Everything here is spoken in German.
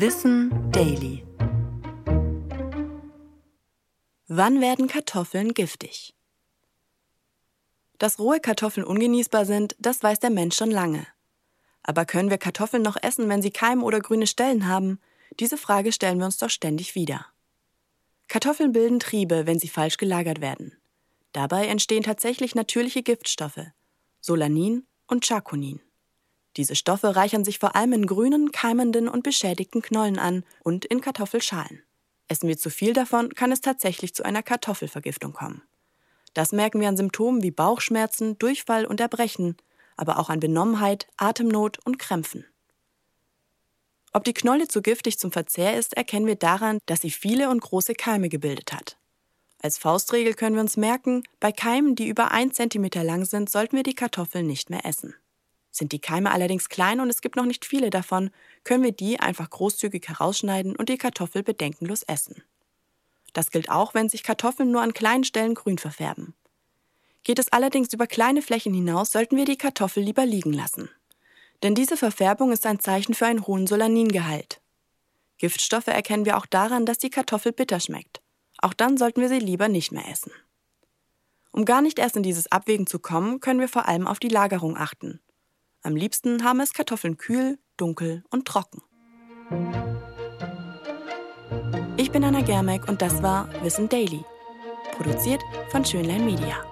Wissen Daily. Wann werden Kartoffeln giftig? Dass rohe Kartoffeln ungenießbar sind, das weiß der Mensch schon lange. Aber können wir Kartoffeln noch essen, wenn sie Keim oder grüne Stellen haben? Diese Frage stellen wir uns doch ständig wieder. Kartoffeln bilden Triebe, wenn sie falsch gelagert werden. Dabei entstehen tatsächlich natürliche Giftstoffe, Solanin und Chaconin. Diese Stoffe reichern sich vor allem in grünen, keimenden und beschädigten Knollen an und in Kartoffelschalen. Essen wir zu viel davon, kann es tatsächlich zu einer Kartoffelvergiftung kommen. Das merken wir an Symptomen wie Bauchschmerzen, Durchfall und Erbrechen, aber auch an Benommenheit, Atemnot und Krämpfen. Ob die Knolle zu giftig zum Verzehr ist, erkennen wir daran, dass sie viele und große Keime gebildet hat. Als Faustregel können wir uns merken, bei Keimen, die über 1 cm lang sind, sollten wir die Kartoffeln nicht mehr essen. Sind die Keime allerdings klein und es gibt noch nicht viele davon, können wir die einfach großzügig herausschneiden und die Kartoffel bedenkenlos essen. Das gilt auch, wenn sich Kartoffeln nur an kleinen Stellen grün verfärben. Geht es allerdings über kleine Flächen hinaus, sollten wir die Kartoffel lieber liegen lassen. Denn diese Verfärbung ist ein Zeichen für einen hohen Solaningehalt. Giftstoffe erkennen wir auch daran, dass die Kartoffel bitter schmeckt. Auch dann sollten wir sie lieber nicht mehr essen. Um gar nicht erst in dieses Abwägen zu kommen, können wir vor allem auf die Lagerung achten. Am liebsten haben es Kartoffeln kühl, dunkel und trocken. Ich bin Anna Germeck und das war Wissen Daily. Produziert von Schönlein Media.